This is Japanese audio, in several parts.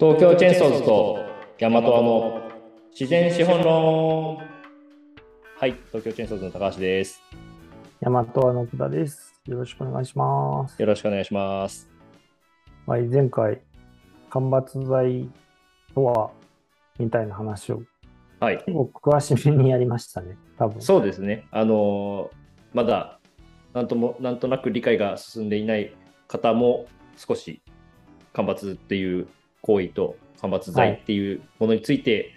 東京チェーンソーズとヤマトアの自然資本論はい東京チェーンソーズの高橋です大和はのくだです。よろしくお願いします。よろしくお願いしますはい、前回、間伐材とは、みたいな話をはい結構詳しめにやりましたね、多分。そうですねあのーまだなんともなんとなく理解が進んでいない方も少し間伐っていう行為と間伐材っていうものについて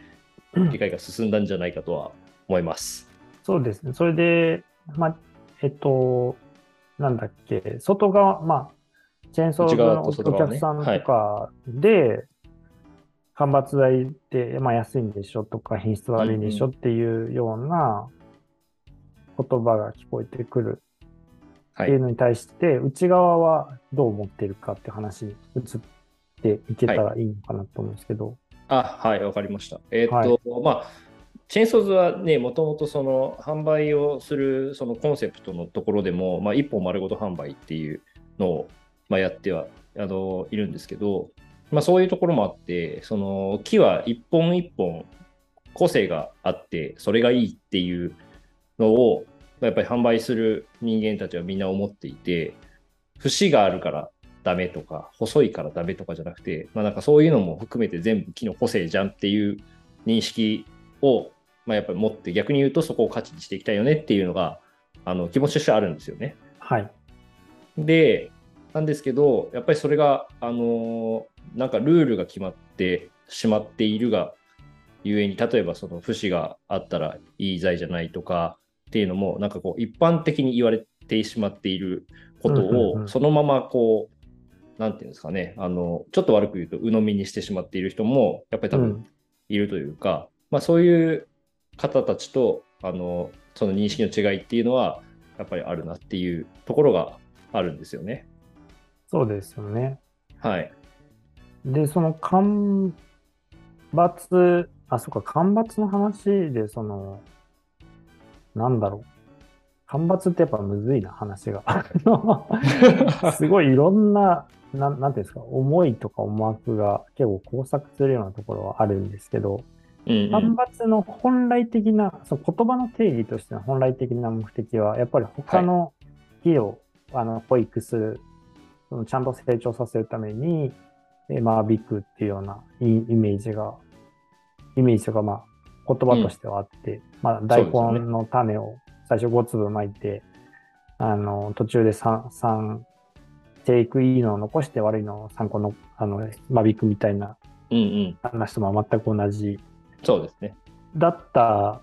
理解が進んだんじゃないかとは思います、そうですね。それで、まあ、えっと、なんだっけ、外側、まあ、チェーンソーのお客さんとかで、間伐材って、まあ、安いんでしょとか、品質悪いんでしょっていうような言葉が聞こえてくる。はい。っていうのに対して、内側はどう思ってるかって話に移っていけたらい。いのかなと思うんですけど、あ、はい、わかりました。えーっと、まあ、チェーンソーズはね、もともとその販売をするそのコンセプトのところでも、まあ、一本丸ごと販売っていうのを、まあ、やってはあのいるんですけど、まあ、そういうところもあって、その木は一本一本個性があって、それがいいっていうのを、やっぱり販売する人間たちはみんな思っていて、節があるからダメとか、細いからダメとかじゃなくて、まあなんかそういうのも含めて全部木の個性じゃんっていう認識を、まあ、やっぱり持って逆に言うとそこを価値にしていきたいよねっていうのがあの気持ちとしてあるんですよね。はい。で、なんですけど、やっぱりそれが、あのなんかルールが決まってしまっているがゆえに、例えばその節があったらいい材じゃないとかっていうのも、なんかこう一般的に言われてしまっていることをそのままこう、なんていうんですかね、あの、ちょっと悪く言うと鵜呑みにしてしまっている人も、やっぱり多分うんいるというか、まあそういう方たちと、あの、その認識の違いっていうのは、やっぱりあるなっていうところがあるんですよね。そうですよね。はい。で、その間伐、あ、そっか、間伐の話で、その、なんだろう。間伐ってやっぱむずいな、話が。あの すごいいろんな、なんなんていうんですか、思いとか思惑が結構交錯するようなところはあるんですけど、うんうん。間伐の本来的な、その言葉の定義としての本来的な目的は、やっぱり他の木を、あの保育する、そのちゃんと成長させるために、え間引くっていうようなイイメージが、イメージとか、まあ、言葉としてはあって、まあ、大そうですよね。根の種を最初5粒巻いて、あの、途中で 3, 3テイクいいのを残して悪いのを3個の、あの、間引くみたいな。話とも全く同じそうですね。だった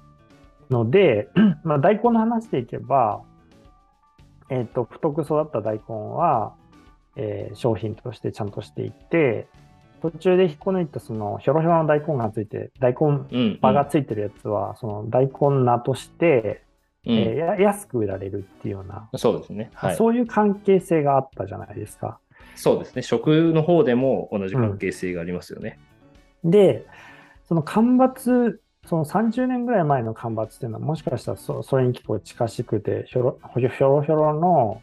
ので、まあ、大根の話でいけば、えっ、と、太く育った大根は、えー商品としてちゃんとしていて、途中で引っこ抜いたそのひょろひょろの大根がついて、大根うん、うん。葉がついてるやつは、その大根菜として、うんえーや安く売られるっていうような、そうですね。はい。そういう関係性があったじゃないですか。そうですね。食の方でも同じ関係性がありますよね。で、その間伐、その30年ぐらい前の間伐っていうのは、もしかしたらそそれに結構近しくて、ひょろひょろひょろの、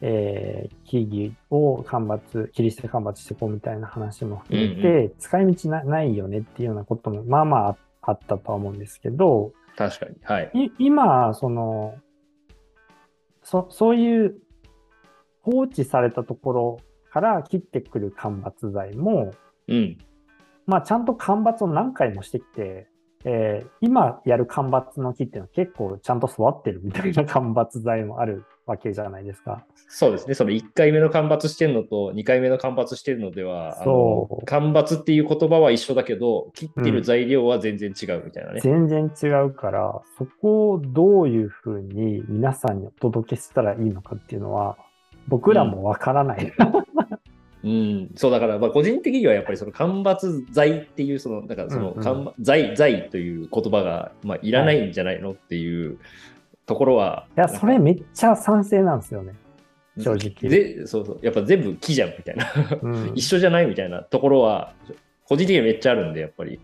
えー木々を間伐、切り捨て間伐していこうみたいな話も含めて、う使い道なないよねっていうようなことも、まあまああったとは思うんですけど、確かに。はい。い今、その、そ、そういう放置されたところから切ってくる間伐材も、うん。まあ、ちゃんと間伐を何回もしてきて、えー今やる間伐の木っていうのは結構ちゃんと育ってるみたいな間伐材もあるわけじゃないですか。そうですね。その1回目の間伐してるのと2回目の間伐してるのでは、そう間伐っていう言葉は一緒だけど、切ってる材料は全然違うみたいなね。全然違うから、そこをどういうふうに皆さんにお届けしたらいいのかっていうのは、僕らもわからない。うん、そうだから、まあ、個人的にはやっぱりその間伐材っていう、その、だからそのうんうん間伐、材、材という言葉が、まあ、いらないんじゃないのっていうところは、いや、それめっちゃ賛成なんですよね。正直で、そうそう、やっぱ全部木じゃんみたいな、うん 一緒じゃないみたいなところは、個人的にはめっちゃあるんで、やっぱり。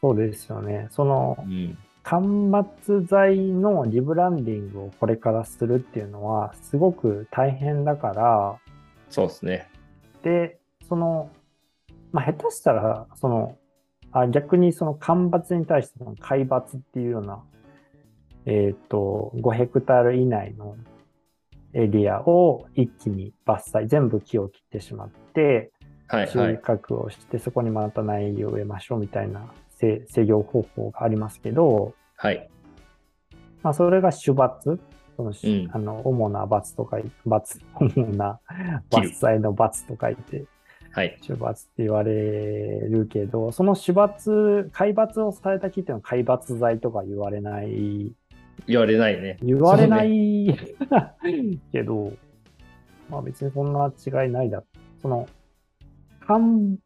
そうですよね。そのう、ん。間伐材のリブランディングをこれからするっていうのは、すごく大変だから、そうですね。で、その、まあ、下手したら、その、あ逆にその干ばつに対しての海抜っていうような、えっ、と、5ヘクタール以内のエリアを一気に伐採、全部木を切ってしまって、収はいはい。穫をして、そこにまた苗木を植えましょうみたいな制制御方法がありますけど、はい。まあ、それが主伐、その、うんあの主な伐とかい、伐、主な伐採の伐と書いて、はい。主伐って言われるけど、その主伐、海抜をされた木っていうのは海抜材とか言われない、言われないね。言われなそうねい、けど、まあ別にそんな違いないだ。その、干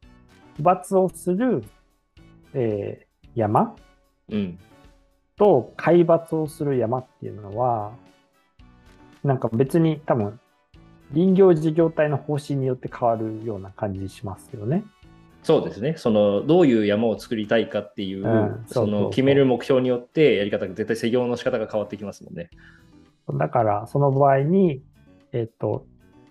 ばつをする、えー山？うん。と海抜をする山っていうのは、なんか別に多分、林業事業体の方針によって変わるような感じしますよね。そうですね。その、どういう山を作りたいかっていう、うんその、決める目標によって、やり方が絶対施業の仕方が変わってきますもんね。だから、その場合に、えっと、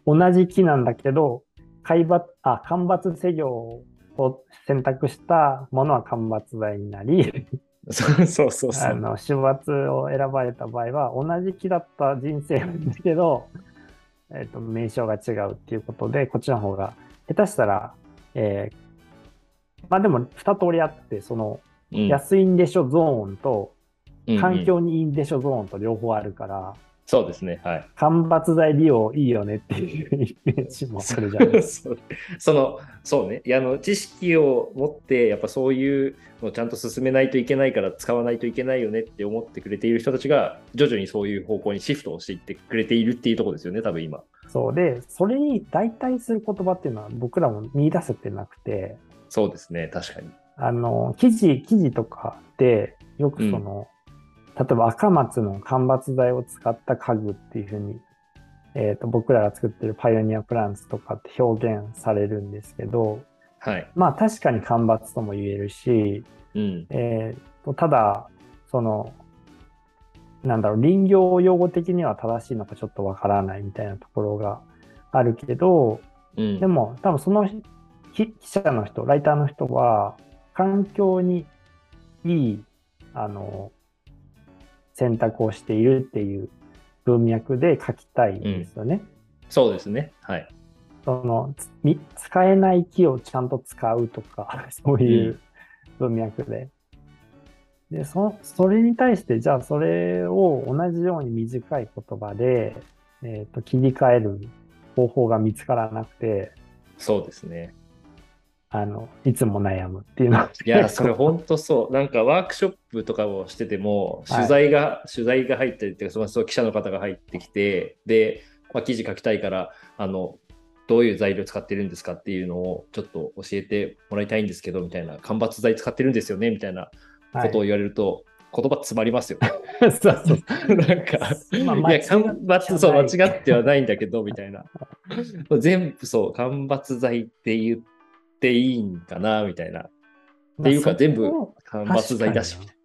同じ木なんだけど、海抜、あ、干ばつ施業を選択したものは干ばつ材になり、そうそうそうそう。あの、主伐を選ばれた場合は、同じ木だった人生なんだけど、えっと、名称が違うっていうことで、こっちの方が、下手したら、えーまあでも、二通りあって、その、うん安いんでしょゾーンと、うんうん環境にいいんでしょゾーンと両方あるから、そうですね。はい。干ばつ材利用いいよねっていうイメージもあるじゃないです そうそのそうねいやあの知識を持ってやっぱそういうのをちゃんと進めないといけないから使わないといけないよねって思ってくれている人たちが徐々にそういう方向にシフトをしていってくれているっていうところですよね多分今か。そうで、それに代替する言葉っていうのは僕らも見出せてなくて、そうですね確かに。あの、記事、記事とかで、よくその、例えば赤松の間伐材を使った家具っていうふうに、えっ、と、僕らが作ってるパイオニアプランツとかって表現されるんですけど、はい。まあ確かに間伐とも言えるし、うん。えーとただ、その、なんだろう、林業用語的には正しいのかちょっとわからないみたいなところがあるけど、うん。でも多分その記記者の人、ライターの人は、環境にいい、あの、選択をしているっていう文脈で書きたいんですよね。そうですね。はい。その使えない木をちゃんと使うとか、そういう文脈で。で、そそれに対して、じゃあそれを同じように短い言葉で、えーと切り替える方法が見つからなくて、そうですねあの、いつも悩むっていうのは。いやそれ本当そうなんかワークショップとかをしてても取材が、取材が入ったりっていうかその記者の方が入ってきてで、まあ、記事書きたいからあのどういう材料使ってるんですかっていうのをちょっと教えてもらいたいんですけどみたいな間伐材使ってるんですよねみたいなことを言われると、言葉詰まりますよそうそう。なんか、まあいや、間伐、そう、間違ってはないんだけど、みたいな。全部、そう、間伐材って言っていいんかな、みたいな。っていうか、まあ全部間伐材だし、みたい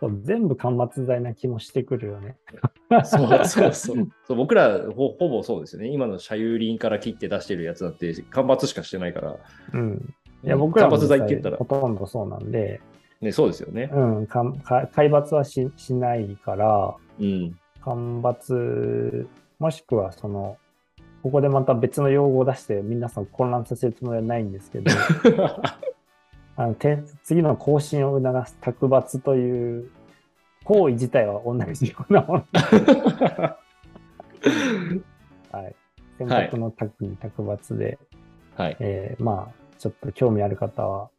そう全部間伐材な気もしてくるよね。な。そうそうそう。そう 僕らほ、ほぼそうですよね。今の社有林から切って出してるやつだって、間伐しかしてないから。うん。いや、僕らも間伐材って言ったらほ、とんどそうなんで、ね、そうですよね。うん、かんか海抜はししないから、うん。干ばつ、もしくはその、ここでまた別の用語を出して皆さん混乱させるつもりはないんですけど、あのて次の更新を促す卓抜という行為自体は同じようなもの。はい。選択の卓に卓抜で、はい。えーまあ、ちょっと興味ある方は、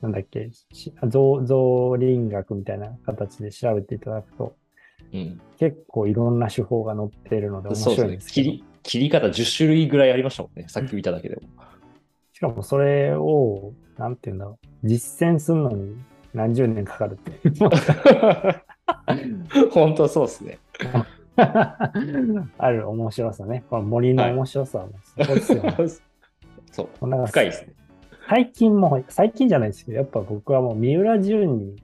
なんだっけ、し造造林学みたいな形で調べていただくと、うん。結構いろんな手法が載っているので面白いんですけど、切り。方10種類ぐらいありましたもんね。さっき見ただけでも。しかもそれを、なんていうんだろう、実践するのに何十年かかるって 本当そうですね。ある面白さね。この森の面白さはもうすごいですよね。そう。なんか深いですね。最近も、最近じゃないですけど、やっぱ僕はもう三浦淳に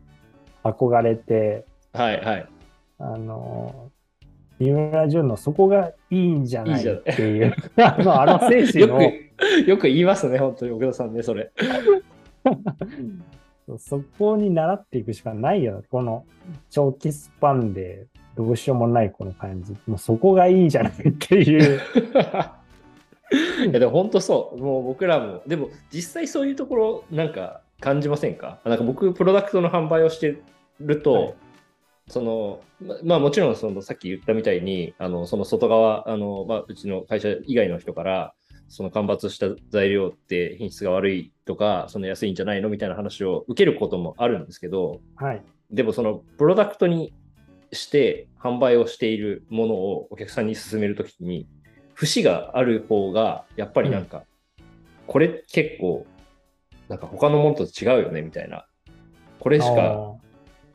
憧れて、はいはい。あの、三浦淳のそこがいいんじゃないっていう、あの、あの精神よを、く、よく言いますね、本当に奥田さんね、それ。そこに習っていくしかないよ。この長期スパンでどうしようもないこの感じ。もうそこがいいんじゃないっていう。いやでも本当そう、もう僕らも、でも実際そういうところ、なんか感じませんか？なんか僕、プロダクトの販売をしてると、はいそのままあもちろんそのさっき言ったみたいに、あのその外側、あのまあ、うちの会社以外の人から、その間伐した材料って品質が悪いとか、その安いんじゃないのみたいな話を受けることもあるんですけど、はい。でもそのプロダクトにして販売をしているものをお客さんに勧めるときに節がある方がやっぱりなんか、これ結構なんか他のものと違うよねみたいな。これしか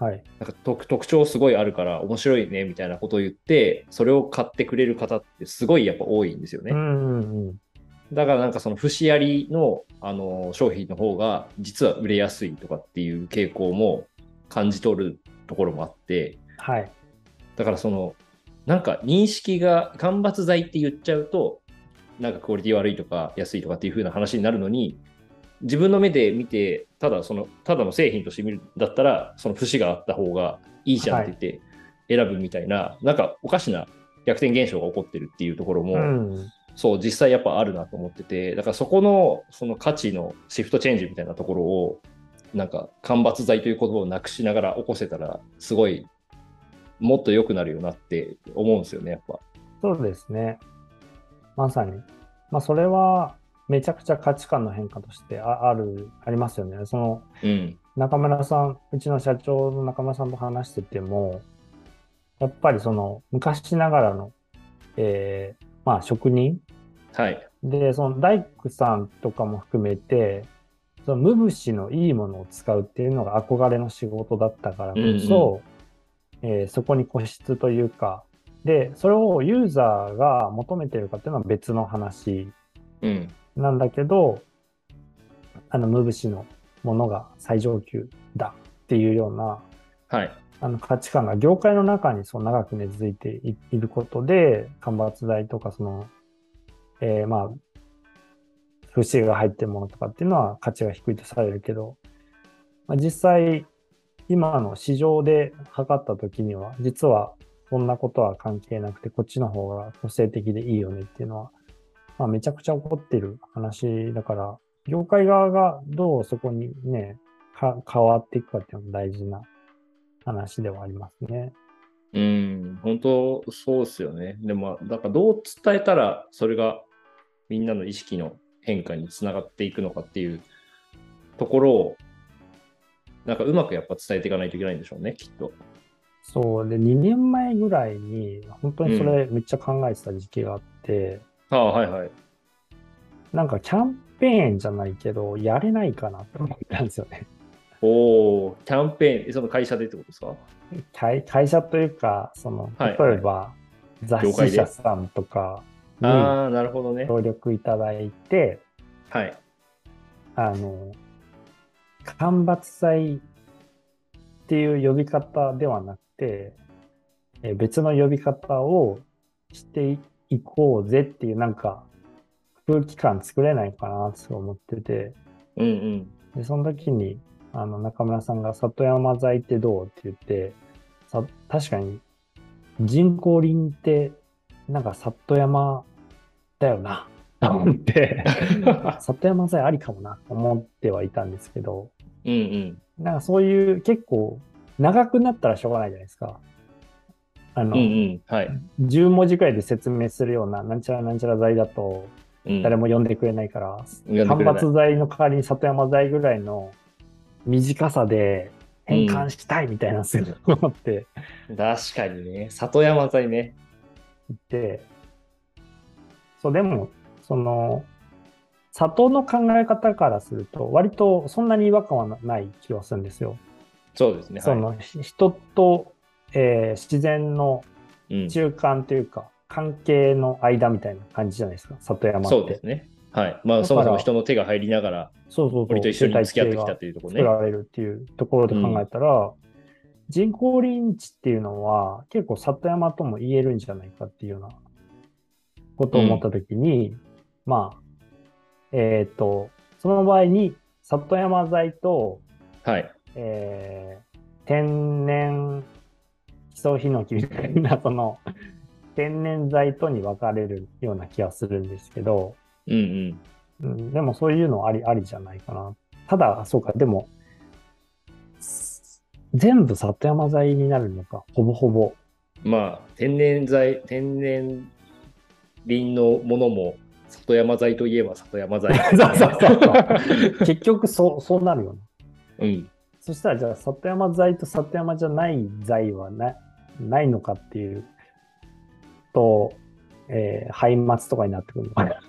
はい。なんか特特徴すごいあるから面白いねみたいなことを言ってそれを買ってくれる方ってすごいやっぱ多いんですよね。うんうんうん。だからなんかその節ありのあの商品の方が実は売れやすいとかっていう傾向も感じ取るところもあってはい。だからそのなんか認識が間伐材って言っちゃうとなんかクオリティ悪いとか安いとかっていう風な話になるのに自分の目で見てただそのただの製品として見るんだったらその節があった方がいいじゃんって言って選ぶみたいな、なんかおかしな逆転現象が起こってるっていうところも、うん。そう、実際やっぱあるなと思ってて、だからそこのその価値のシフトチェンジみたいなところを、なんか間伐材という言葉をなくしながら起こせたら、すごいもっと良くなるよなって思うんですよね、やっぱ。そうですね。まさに。まあ、それは、めちゃくちゃ価値観の変化としてあある、ありますよね。その、うん。中村さん、うちの社長の中村さんと話してても、やっぱりその、昔ながらの、えーまあ、職人はい。で、その大工さんとかも含めて、その無節のいいものを使うっていうのが憧れの仕事だったからこそ、えーそこに固執というか、で、それをユーザーが求めてるかっていうのは別の話うん。なんだけど、あの無節のものが最上級だっていうようなはい。あの価値観が業界の中にそう長く根付いていいることで、間伐材とかその、えーまあ、節が入ってるものとかっていうのは価値が低いとされるけど、まあ、実際、今の市場で測った時には、実はそんなことは関係なくて、こっちの方が個性的でいいよねっていうのは、まあ、めちゃくちゃ起こってる話だから、業界側がどうそこにね、か変わっていくかっていうのも大事な話ではありますね。うん。本当そうですよね。でも、だからどう伝えたら、それがみんなの意識の変化につながっていくのかっていうところを、なんかうまくやっぱ伝えていかないといけないんでしょうね、きっと。そう。で、2年前ぐらいに、本当にそれめっちゃ考えてた時期があって、ああ、はいはい。なんかキャンペーンじゃないけど、やれないかなって思ったんですよね。おお、キャンペーン、その会社でってことですか？会会社というか、その、はい例えば、雑業界で誌社さんとかにああ、なるほどね。協力いただいて、はい。あの、間伐材っていう呼び方ではなくて、えー別の呼び方をしていこうぜっていうなんか空気感作れないかなと思ってて、うんうん。で、その時にあの中村さんが里山材ってどうって言って、さ確かに人工林ってなんか里山だよなと思って、里山材ありかもなと思ってはいたんですけど、うんうん。なんかそういう結構長くなったらしょうがないじゃないですか。あの、うんうん。はい。10文字くらいで説明するようななんちゃらなんちゃら材だとうん誰も読んでくれないから、間読んでくれない伐材の代わりに里山材ぐらいの短さで変換したいみたいなするのって確かにね。里山材ね。言って、そう、でも、その、里の考え方からすると、割とそんなに違和感はない気はするんですよ。そうですね。その、ひ人と、えー自然の中間というか、関係の間みたいな感じじゃないですか、里山って。そうですね。はい。まあ、そもそも人の手が入りながら、そうそうそう。森と一緒に付き合ってきたというところね。作られるっていうところで考えたら、人工林地っていうのは結構里山とも言えるんじゃないかっていうようなことを思ったときに、まあ、えっ、と、その場合に里山材と、はい。えー天然基礎ヒノキみたいな、その、天然材とに分かれるような気がするんですけど、うんうん。うん、でもそういうのあり、ありじゃないかな。ただ、そうか、でも、全部里山材になるのか、ほぼほぼ。まあ、天然材、天然林のものも、里山材といえば里山材。そうそうそうそう。結局、そう、そうなるよな。うん。そしたら、じゃあ、里山材と里山じゃない材はなないのかっていうと、えー、廃末とかになってくるのかな。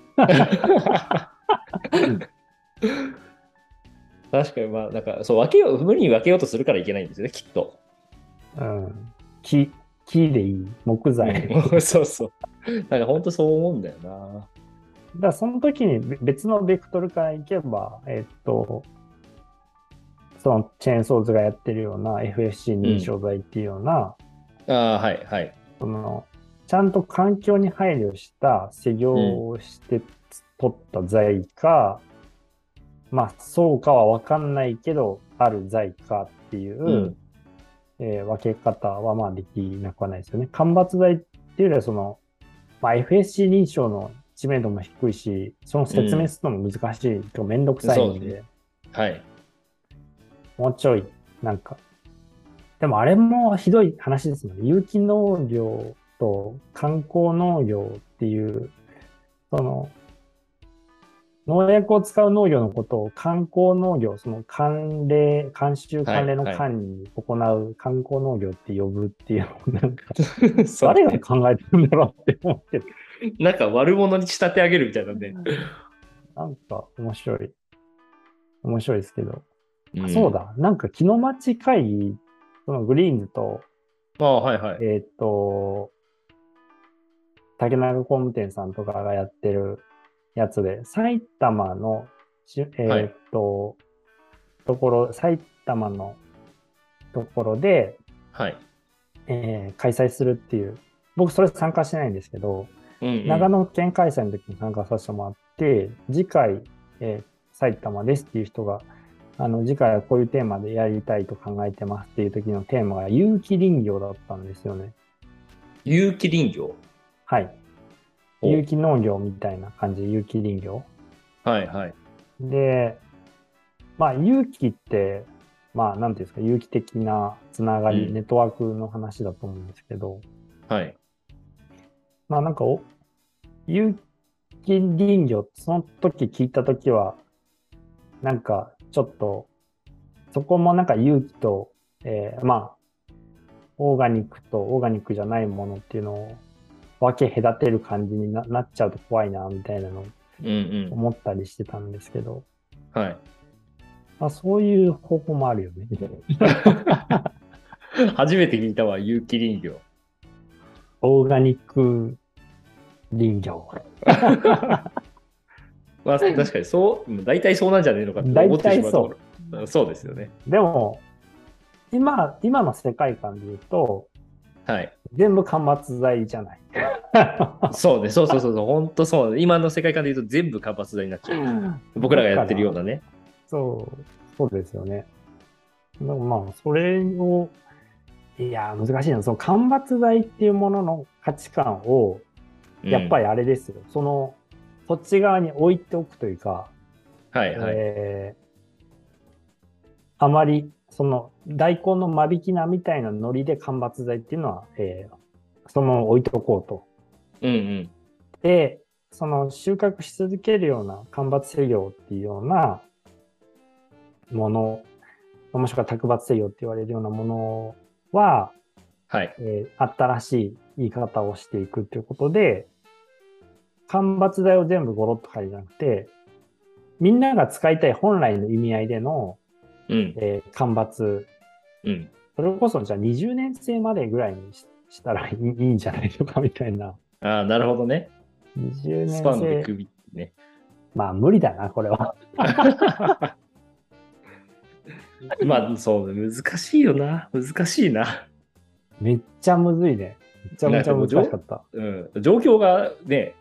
確かに、まあ、なんか、そう、分けよう、無理に分けようとするからいけないんですよね、きっと。うん。木、木でいい。木材。そうそう。なんか、本当そう思うんだよな。ら、その時にべ別のベクトルからいけば、えっと、そのチェーンソーズがやってるような FFC 認証材っていうような、ああ、はい、はい。その、ちゃんと環境に配慮した施業をして取った材か、まあ、そうかはわかんないけど、ある材かっていう、うんえー分け方はまあできなくはないですよね。間伐材っていうよりはその、まあ、FSC 認証の知名度も低いし、その説明するのも難しい、とかめんどくさいんで、ねはい。もうちょい、なんか。でもあれもひどい話ですもんね。有機農業と観光農業っていう、その、農薬を使う農業のことを観光農業、その関連、慣習関連のはい間に行う観光農業って呼ぶっていうのをなんか、誰が考えてるんだろうって思ってる。なんか悪者に仕立て上げるみたいなんで。なんか面白い。面白いですけど。んそう。だ。なんか、木の町会議、そのグリーンズと、ああ、はいはい。えーっと、竹中工務店さんとかがやってるやつで、埼玉のし、えーっと、ところ、埼玉のところで、はい。えー開催するっていう、僕それ参加してないんですけど、うんうん長野県開催の時に参加させてもらって、次回、えー埼玉ですっていう人が、あの、次回はこういうテーマでやりたいと考えてますっていう時のテーマが有機林業だったんですよね。有機林業？はい。お有機農業みたいな感じで有機林業。はいはい。で、まあ、有機って、まあ、なんていうんですか、有機的なつながり、うんネットワークの話だと思うんですけど、はい。まあ、なんかお、有機林業、その時聞いた時は、なんか、ちょっと、そこもなんか有機と、えーまあ、オーガニックとオーガニックじゃないものっていうのを分け隔てる感じにななっちゃうと怖いな、みたいなのをうんうん。思ったりしてたんですけど、はい。まあ、そういう方法もあるよね。初めて聞いたわ、有機林業。オーガニック林業。まあ、確かにそう、うん大体そうなんじゃねえのかって思ってしまうとこそうですよね。でも、今、今の世界観で言うと、はい。全部間伐材じゃない。そうね、そうそうそうそう、本当そう。今の世界観で言うと全部活発材になっちゃう。僕らがやってるようなね。そう、そうですよね。でもまあ、それを、いや、難しいな。その間伐材っていうものの価値観を、やっぱり。りあれですよ。その、そっち側に置いておくというか、はいはい。えーあまり、その、大根の間引き菜みたいなノリで間伐材っていうのは、えーそのまま置いておこうと。うんうん。で、その収穫し続けるような間伐制業っていうようなもの、もしくは卓伐制業って言われるようなものは、はい。えー新しい言い方をしていくということで、間伐材を全部ゴロッと変えるじゃなくて、みんなが使いたい本来の意味合いでの、うん。えー間伐、うん。それこそじゃあ20年生までぐらいにししたらいいんじゃないのかみたいな。ああ、なるほどね。20年スパンで生。首ままあ無理だな、これは。まあ、そう、難しいよな。難しいな。めっちゃむずいね。めちゃめちゃ難しかった。うん。状況がね、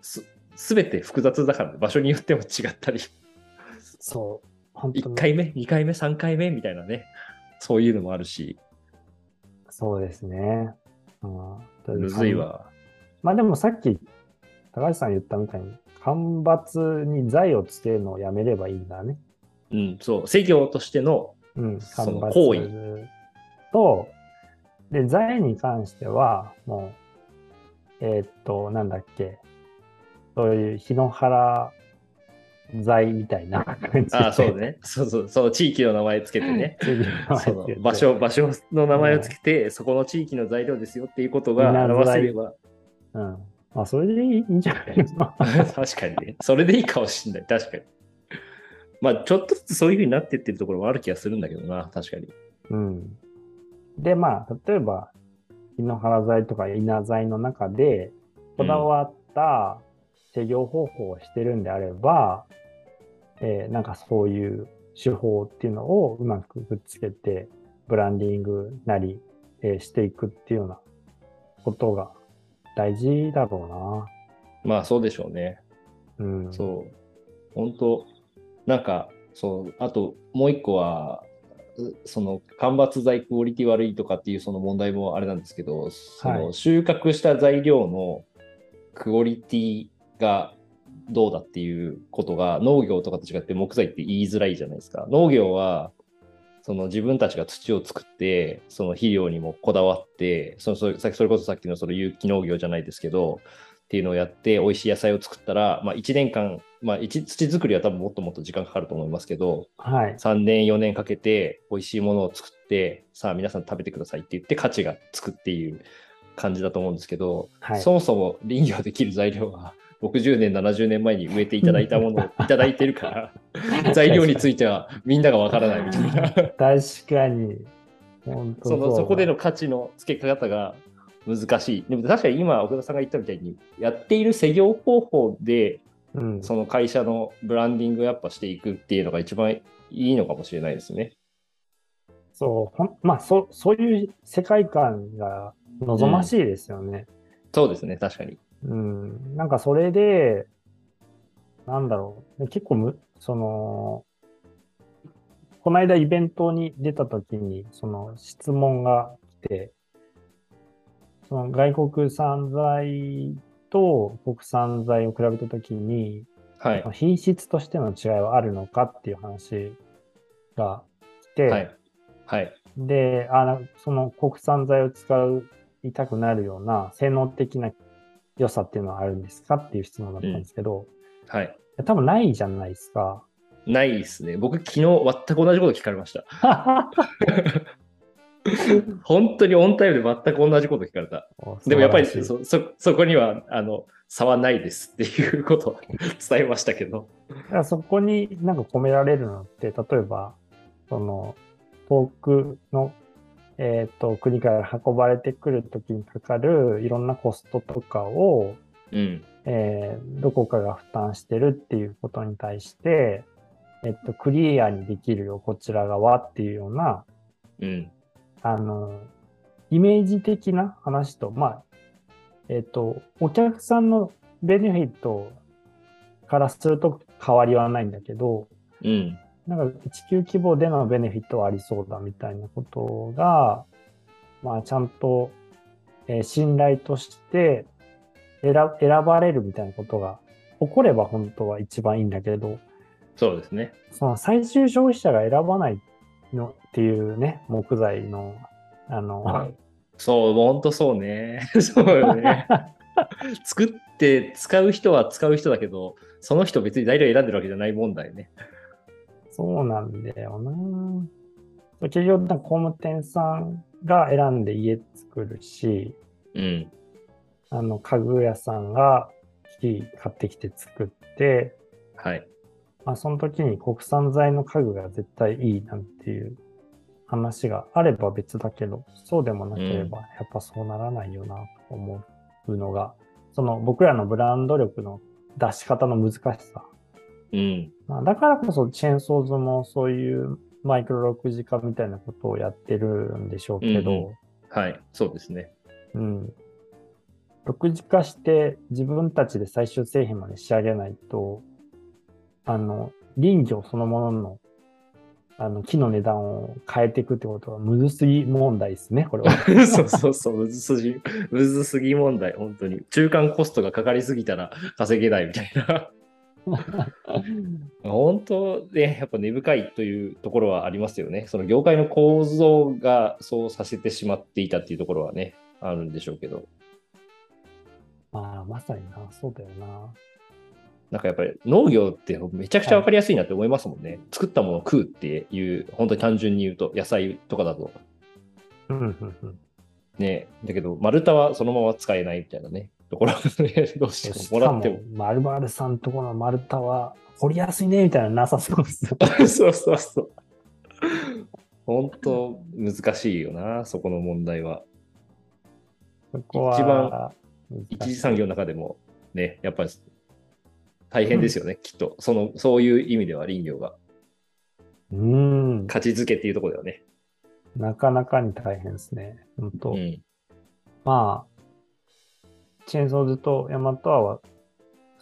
すすべて複雑だから、場所によっても違ったり、そう。本当1に。回目、2回目、3回目？みたいなね、そういうのもあるし、そうですね。うん、むずい。わ。まあでもさっき、高橋さん言ったみたいに、干ばつに財をつけるのをやめればいいんだね。うん、そう、制業としての、うん、その行為と、で、財に関しては、もう、えーっと、なんだっけ、そういう日野原財みたいな感じで。あそうね、そうそう、そう、地域の名前つけてね。場所、場所の名前をつけて、そこの地域の材料ですよっていうことが表せれば、うん。あ、それでいいいいんじゃないですか。確かにね。それでいいかもしれない。確かに。まあ、ちょっとずつそういうふうになってってるところもある気がするんだけどな、確かに。うん。で、まあ、例えば、日野原材とか稲材の中で、こだわった施業方法をしてるんであれば、えーなんかそういう手法っていうのをうまくくっつけて、ブランディングなり、えーしていくっていうようなことが大事だろまあ、そうでしょうね。うな。うん。そう。本当なんか、そう、あともう一個は、うその間伐材クオリティ悪いとかっていうその問題もあれなんですけど、そのはい収穫した材料のクオリティがどうだっていうことが農業とかと違って木材って言いづらいじゃないですか。農業はその自分たちが土を作って、その肥料にもこだわって、そのそれそれこそさっきのその有機農業じゃないですけど、っていうのをやって、美味しい野菜を作ったら、まあ、1年間、まあ、一土作りは多分もっともっと時間かかると思いますけど、はい。3年、4年かけて美味しいものを作って、さあ皆さん食べてくださいって言って価値がつくっていう感じだと思うんですけど、はい。そもそも林業できる材料は60年、70年前に植えていただいたものをいただいてるから、材料についてはみんながわからないみたいな。確かに。そのそこでの。の価値の付け方が難しい。でも確かに今、奥田さんが言ったみたいに、やっている施業方法で、うん。その会社のブランディングをやっぱしていくっていうのが一番いいのかもしれないですね。そう、ほんまあ、そ、そういう世界観が望ましいですよね。そうですね、確かに。うん。なんかそれで、なんだろう。結構む、その、この間イベントに出た時に、その質問が来て、その外国産材と国産材を比べた時に、はい。品質としての違いはあるのかっていう話が来て、はい。はい。で、あのその国産材を使いたくなるような性能的な良さっていうのはあるんですかっていう質問だったんですけど、はい。多分ないじゃないですか。ないですね。僕、昨日全く同じこと聞かれました。本当にオンタイムで全く同じこと聞かれた。でもやっぱりそそそこにはあの差はないですっていうことを 伝えましたけど。だからそこになんか込められるのって、例えば、その、遠くの、えっ、と、国から運ばれてくるときにかかるいろんなコストとかを、うん。えーどこかが負担してるっていうことに対して、えっと、クリアにできるよ、こちら側っていうような、うん。あの、イメージ的な話と、まあ、えっと、お客さんのベネフィットからすると変わりはないんだけど、うん。なんか地球規模でのベネフィットはありそうだみたいなことが、まあちゃんと、えー信頼として選選ばれるみたいなことが起これば本当は一番いいんだけど、そうですね。その最終消費者が選ばないのっていうね、木材の、あの、そう、本当そうね。そうよね。作って使う人は使う人だけど、その人別に材料選んでるわけじゃない問題ね。そうなんだよな。そう結局、工務店さんが選んで家作るし、うん。あの、家具屋さんが木買ってきて作って、はい。まあ、その時に国産材の家具が絶対いいなんていう話があれば別だけど、そうでもなければやっぱそうならないよなと思うのが、その僕らのブランド力の出し方の難しさ。うん。まあ、だからこそチェーンソーズもそういうマイクロ6次化みたいなことをやってるんでしょうけど、うんはい、そうですね。うん。6次化して自分たちで最終製品まで仕上げないと、あの、林業そのものの、あの、木の値段を変えていくってことはむずすぎ問題ですね、これは。そうそうそう、むずすぎ、むずすぎ問題、本当に。中間コストがかかりすぎたら稼げないみたいな。本当ね、やっぱ根深いというところはありますよね。その業界の構造がそうさせてしまっていたっていうところはね、あるんでしょうけど。まあ、まさにな、そうだよな。なんかやっぱり農業ってめちゃくちゃわかりやすいなって思いますもんね。作ったものを食うっていう、本当に単純に言うと、野菜とかだと。ね、だけど、丸太はそのまま使えないみたいなね、ところがね、どうしてももらっても。〇〇さんとこの丸太は掘りやすいね、みたいなのなさそうですよ。そうそうそう。本当難しいよな、そこの問題は。そこは一番難一次産業の中でもね、やっぱり大変ですよね、きっと。その、そういう意味では林業が。うん。価値づけっていうところではね。なかなかに大変ですね。本当、うん。まあ、チェーンソーズとヤマトアは、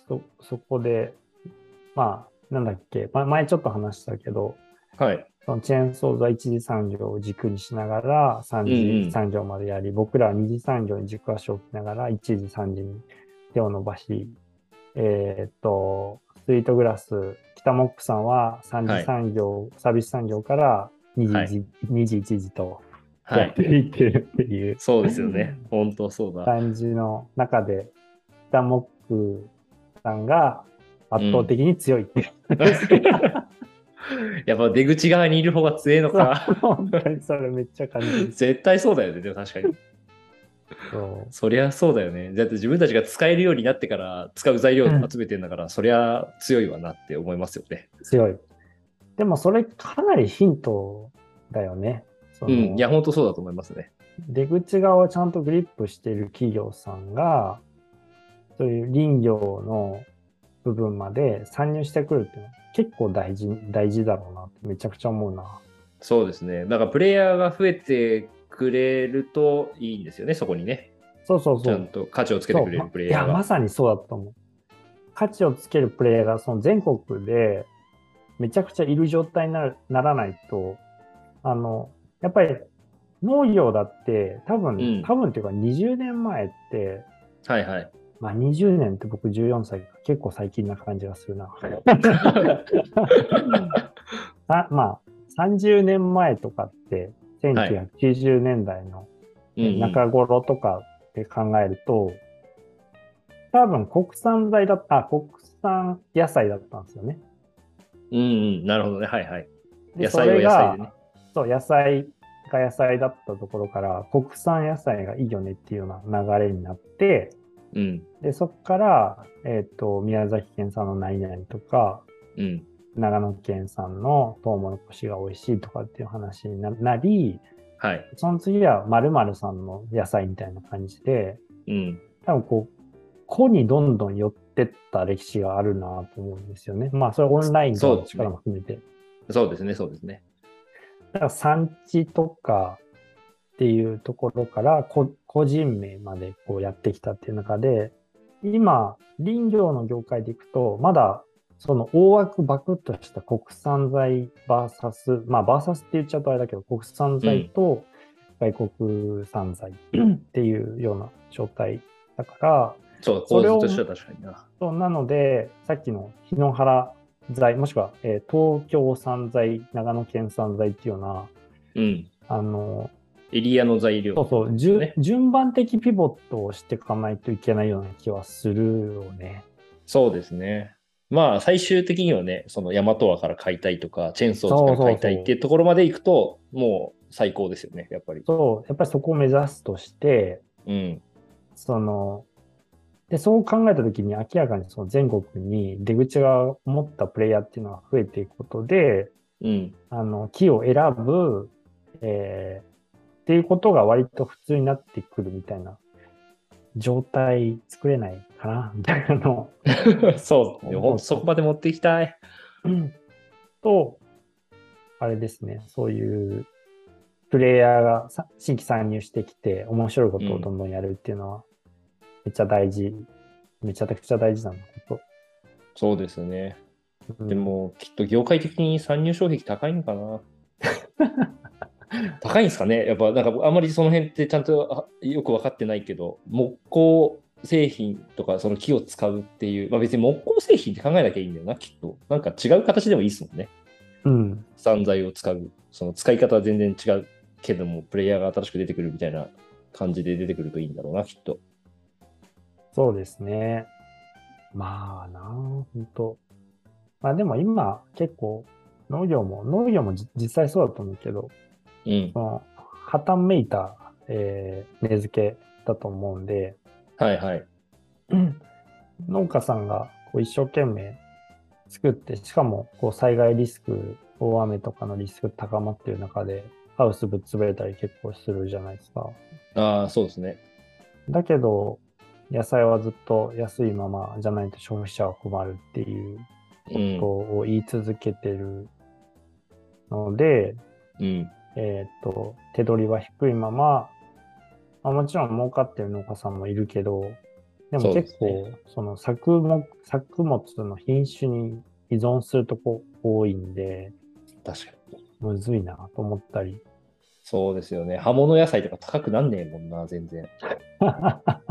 そ、そこで、まあ、なんだっけ、ま前ちょっと話したけど、はい。そのチェーンソーズは一次産業を軸にしながら三うんうん次産業までやり、僕らは二次産業に軸足を置きながら一次三次に手を伸ばし、えーっと、スイートグラス、北モックさんは三次産業、サービス産業から二次、はい二次一次とはい。やっていってるっていうそうですよね。本当そうだ。感じの中で、北モックさんが圧倒的に強いっていう。やっぱ出口側にいる方が強いのか。本当にそれめっちゃ感じる。絶対そうだよね、でも確かに。そうそりゃそうだよね。だって自分たちが使えるようになってから使う材料を集めてんだから、そりゃ強いわなって思いますよね。強い。でもそれかなりヒントだよね。うん。いや、本当そうだと思いますね。出口側をちゃんとグリップしている企業さんが、そういう林業の部分まで参入してくるっていうのは結構大事、大事だろうなってめちゃくちゃ思うな。そうですね。だからプレイヤーが増えてくれるといいんですよね、そこにね。そうそうそう。ちゃんと価値をつけてくれるプレイヤーそうまいや、まが。さにそうだと思う。価値をつけるプレイヤーがその全国でめちゃくちゃいる状態にならないと、あの、やっぱり農業だって多分、うん多分っていうか20年前って、はいはい。まあ20年って僕14歳か結構最近な感じがするな。あまあ30年前とかって1990年代の中頃とかで考えると、多分国産材だあ、国産野菜だったんですよね。うんうん、なるほどね。はいはい。で野菜は野菜でね。そう、野菜が野菜だったところから、国産野菜がいいよねっていうような流れになって、うん。で、そこから、えっ、と、宮崎県産の何々とか、うん。長野県産のトウモロコシが美味しいとかっていう話にななり、はい。その次は〇〇さんの野菜みたいな感じで、うん。多分こう、個にどんどん寄ってった歴史があるなと思うんですよね。まあ、それオンラインの力も含めて。そうですね、そうですね。だから産地とかっていうところからこ個人名までこうやってきたっていう中で、今、林業の業界でいくと、まだその大枠バクッとした国産材バーサス、まあバーサスって言っちゃうとあれだけど、国産材と外国産材っていうような状態だから、そう、それを構図としては確かにな。そうなので、さっきの日野原材、もしくは、えー東京産材、長野県産材っていうような、うん。あの、エリアの材料。そうそう、じゅね順番的ピボットをしていかないといけないような気はするよね。そうですね。まあ、最終的にはね、そのヤマトワから買いたいとか、チェーンソーズから買いたいっていうところまで行くと、もう最高ですよね、やっぱり。そう、やっぱりそこを目指すとして、うん。その、で、そう考えたときに明らかにその全国に出口が持ったプレイヤーっていうのが増えていくことで、うん。あの、木を選ぶ、えーっていうことが割と普通になってくるみたいな状態作れないかな、みたいなのを そう、そこまで持っていきたい。うんと、あれですね、そういうプレイヤーがさ新規参入してきて、面白いことをどんどんやるっていうのは、めっちゃ大事、めちゃくちゃ大事なこそうですね。と。でも、きっと業界的に参入障壁高いのかな。高いんですかね？やっぱ、なんかあんまりその辺ってちゃんとあよく分かってないけど、木工製品とかその木を使うっていう、まあ別に木工製品って考えなきゃいいんだよな、きっと。なんか違う形でもいいですもんね。うん。散財を使う。その使い方は全然違うけども、プレイヤーが新しく出てくるみたいな感じで出てくるといいんだろうな、きっと。そうですね。まあなあ、ほんと。まあでも今結構農業も、農業もじ実際そうだと思うけど、うんそ。の破綻めいた、えー値付けだと思うんで、はいはい。農家さんがこう一生懸命作って、しかもこう災害リスク、大雨とかのリスク高まっている中で、ハウスぶっ潰れたり結構するじゃないですか。ああ、そうですね。だけど、野菜はずっと安いままじゃないと消費者は困るっていううんことを言い続けてるので、うん。えーっと、手取りは低いまま、まあ、もちろん儲かってる農家さんもいるけど、でも結構、その作物作物の品種に依存するとこ多いんで、確かに。むずいなと思ったり。そうですよね。葉物野菜とか高くなんねえもんな、全然。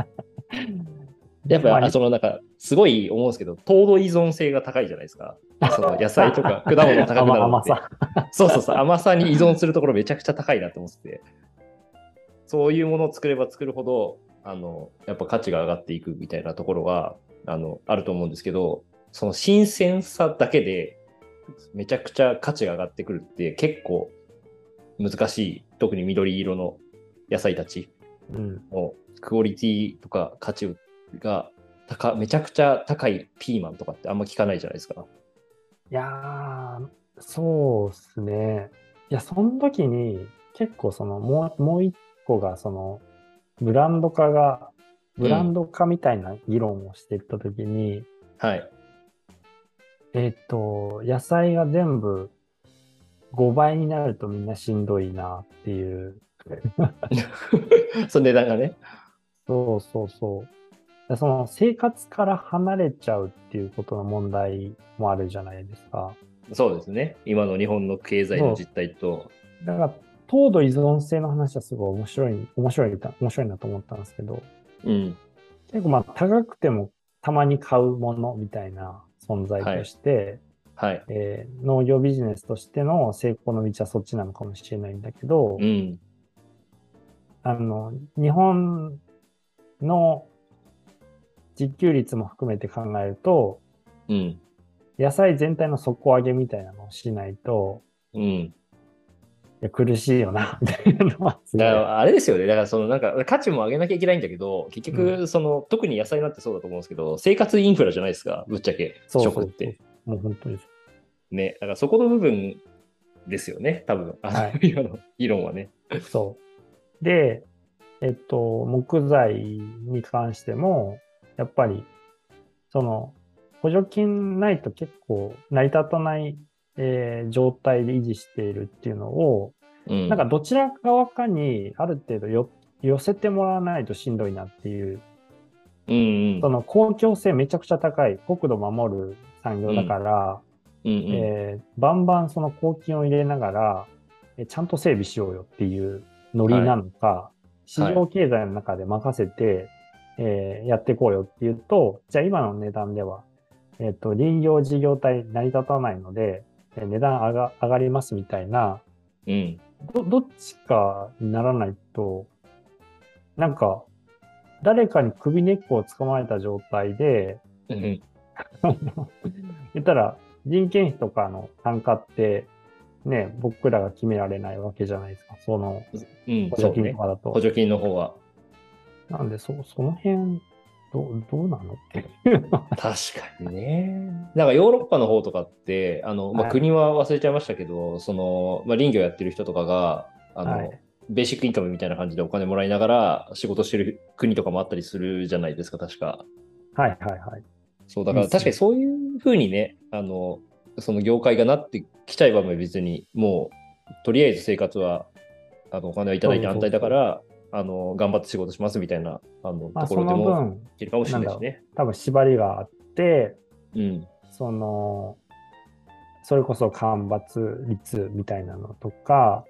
やっぱ、そのなんか、すごい思うんですけど、糖度依存性が高いじゃないですか。その野菜とか 果物高くなる。甘さ。そうそうそう、甘さに依存するところめちゃくちゃ高いなと思ってて、そういうものを作れば作るほど、あの、やっぱ価値が上がっていくみたいなところが、あの、あると思うんですけど、その新鮮さだけで、めちゃくちゃ価値が上がってくるって結構難しい、特に緑色の野菜たちうん。のクオリティとか価値が高めちゃくちゃ高いピーマンとかってあんま聞かないじゃないですか。いやー、そうっすね。いや、その時に結構そのもう、もう一個がその、ブランド化が、ブランド化みたいな議論をしていった時に、はい。えっと、野菜が全部5倍になるとみんなしんどいなっていう。その値段がね。そうそうそう。でその生活から離れちゃうっていうことの問題もあるじゃないですか。そうですね。今の日本の経済の実態と。だから、糖度依存性の話はすごい面白い、面白い、面白いなと思ったんですけど、うん。結構まあ高くてもたまに買うものみたいな存在として、はい。えー農業ビジネスとしての成功の道はそっちなのかもしれないんだけど、うん。あの、日本の自給率も含めて考えると、うん。野菜全体の底上げみたいなのをしないと、うん。いや苦しいよな、みたいなのだからあれですよね。だからそのなんか価値も上げなきゃいけないんだけど、結局その、特に野菜なんてそうだと思うんですけど、生活インフラじゃないですか、ぶっちゃけ。そうそう食って。もう本当に。ね。だからそこの部分ですよね、多分。はい 今の議論はね。そう。で、えっと、木材に関しても、やっぱり、その、補助金ないと結構成り立たない、えー状態で維持しているっていうのを、うん。なんかどちら側かにある程度よ寄せてもらわないとしんどいなっていう、うんうん。その公共性めちゃくちゃ高い、国土守る産業だから、うんうんえーバンバンその公金を入れながら、えちゃんと整備しようよっていうノリなのか、市場経済の中で任せて、えーやっていこうよっていうと、じゃあ今の値段では、えっ、と、林業事業体成り立たないので、えー値段上が上がりますみたいな、うん。ど、どっちかにならないと、なんか、誰かに首根っこを捕まえた状態で、うん 言ったら、人件費とかの単価って、ね、僕らが決められないわけじゃないですか。そのうん。補助金とかだと。補助金の方は。なんで、そ、その辺、どう、どうなのっていう 確かにね。なんかヨーロッパの方とかって、あの、まあ、はい国は忘れちゃいましたけど、その、まあ、林業やってる人とかが、あの、はいベーシックインカムみたいな感じでお金もらいながら仕事してる国とかもあったりするじゃないですか、確か。はいはいはい。そう、だから確かにそういうふうにね、あの、その業界がなってきちゃえば別にもうとりあえず生活はあのお金をいただいて安泰だからあの頑張って仕事しますみたいなあのまあ、ところでも分、いけるかもしれないしね。多分縛りがあって、うん。その、それこそ間伐率みたいなのとか、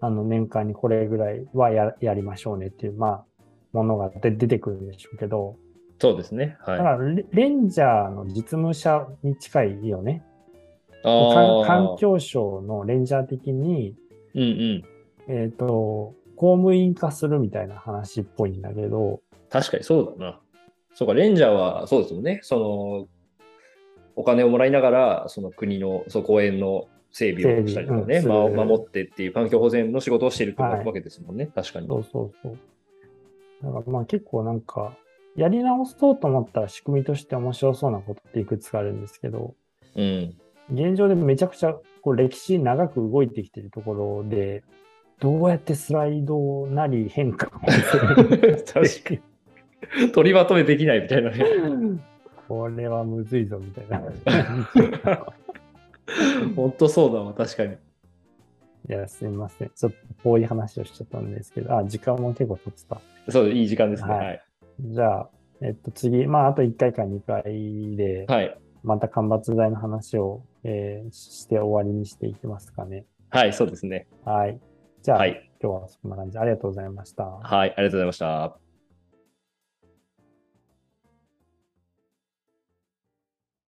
あの、年間にこれぐらいはややりましょうねっていう、まあ、ものがで出てくるんでしょうけど、そうですね。だかはい。らレ、レンジャーの実務者に近いよね。ああ。環環境省のレンジャー的に、うんうん。えっ、と、公務員化するみたいな話っぽいんだけど、確かにそうだな。そうか、レンジャーはそうですもんね。その、お金をもらいながら、その国の、そう公園の整備をしたりとかね、うんまあ守ってっていう環境保全の仕事をしているはいわけですもんね。確かに。そうそうそう。だからまあ結構なんか、やり直そうと思ったら仕組みとして面白そうなことっていくつかあるんですけど、うん。現状でめちゃくちゃこう歴史長く動いてきてるところで、どうやってスライドなり変化をする 確かに。取りまとめできないみたいなね。これはむずいぞみたいな。本当そうだわ、確かに。いや、すいません。ちょっと遠い話をしちゃったんですけど、あ、時間も結構経ってた。そう、いい時間ですね。はいはい。じゃあ、えっと次、まああと1回か2回で、はい。また間伐材の話を、えーして終わりにしていきますかね。はい、そうですね。はい。じゃあ、はい。今日はそんな感じでありがとうございました。はい、ありがとうございました。